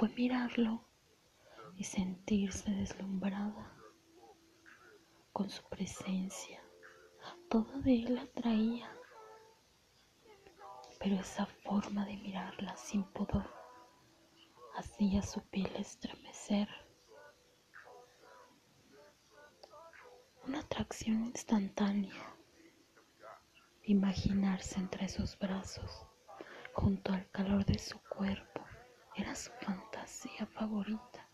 fue mirarlo y sentirse deslumbrada con su presencia. Todo de él atraía, pero esa forma de mirarla sin pudor hacía su piel estremecer. Una atracción instantánea. Imaginarse entre sus brazos, junto al calor de su cuerpo, era su favorita.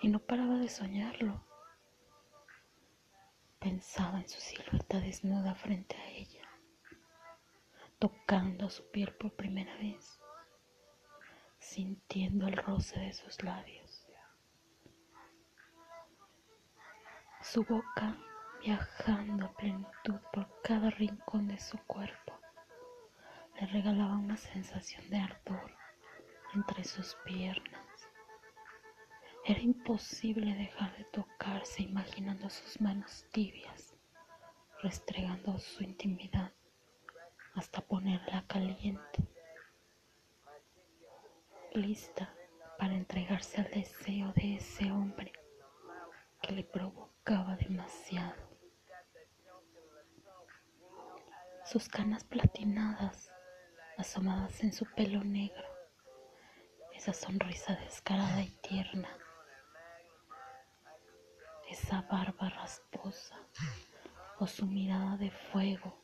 Y no paraba de soñarlo. Pensaba en su silueta desnuda frente a ella, tocando su piel por primera vez, sintiendo el roce de sus labios. Su boca viajando a plenitud por cada rincón de su cuerpo, le regalaba una sensación de ardor entre sus piernas. Era imposible dejar de tocarse imaginando sus manos tibias, restregando su intimidad hasta ponerla caliente, lista para entregarse al deseo de ese hombre que le provocaba demasiado. Sus canas platinadas asomadas en su pelo negro, esa sonrisa descarada y tierna esa barba rasposa o su mirada de fuego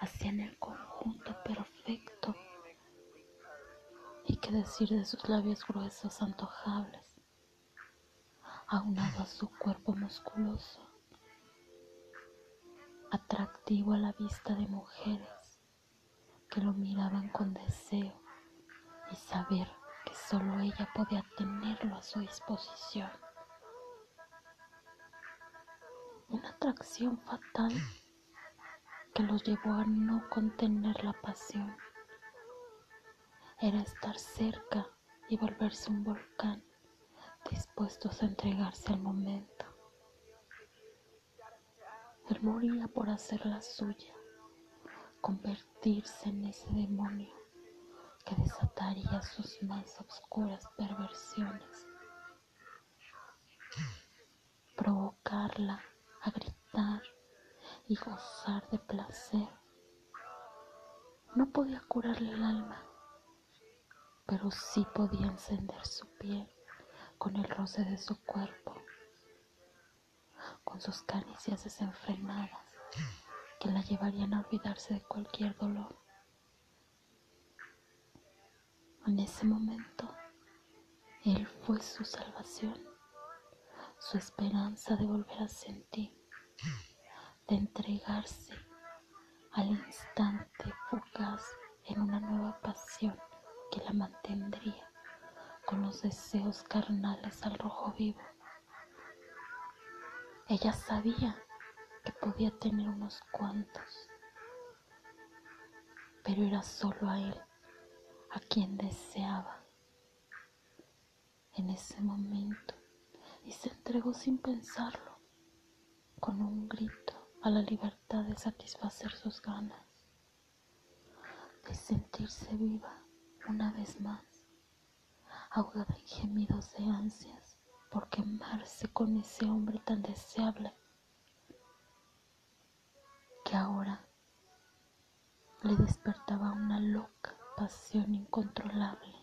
hacían el conjunto perfecto. Y qué decir de sus labios gruesos antojables, aunado a su cuerpo musculoso, atractivo a la vista de mujeres que lo miraban con deseo y saber solo ella podía tenerlo a su disposición. una atracción fatal que los llevó a no contener la pasión. Era estar cerca y volverse un volcán, dispuestos a entregarse al momento. Él moría por hacer la suya, convertirse en ese demonio que desataría sus más oscuras perversiones, provocarla a gritar y gozar de placer. No podía curarle el alma, pero sí podía encender su piel con el roce de su cuerpo, con sus caricias desenfrenadas que la llevarían a olvidarse de cualquier dolor. En ese momento, Él fue su salvación su esperanza de volver a sentir, de entregarse al instante fugaz en una nueva pasión que la mantendría con los deseos carnales al rojo vivo. Ella sabía que podía tener unos cuantos, pero era solo a él a quien deseaba. En ese momento y se entregó sin pensarlo, con un grito a la libertad de satisfacer sus ganas, de sentirse viva una vez más, ahogada en gemidos de ansias por quemarse con ese hombre tan deseable que ahora le despertaba una loca pasión incontrolable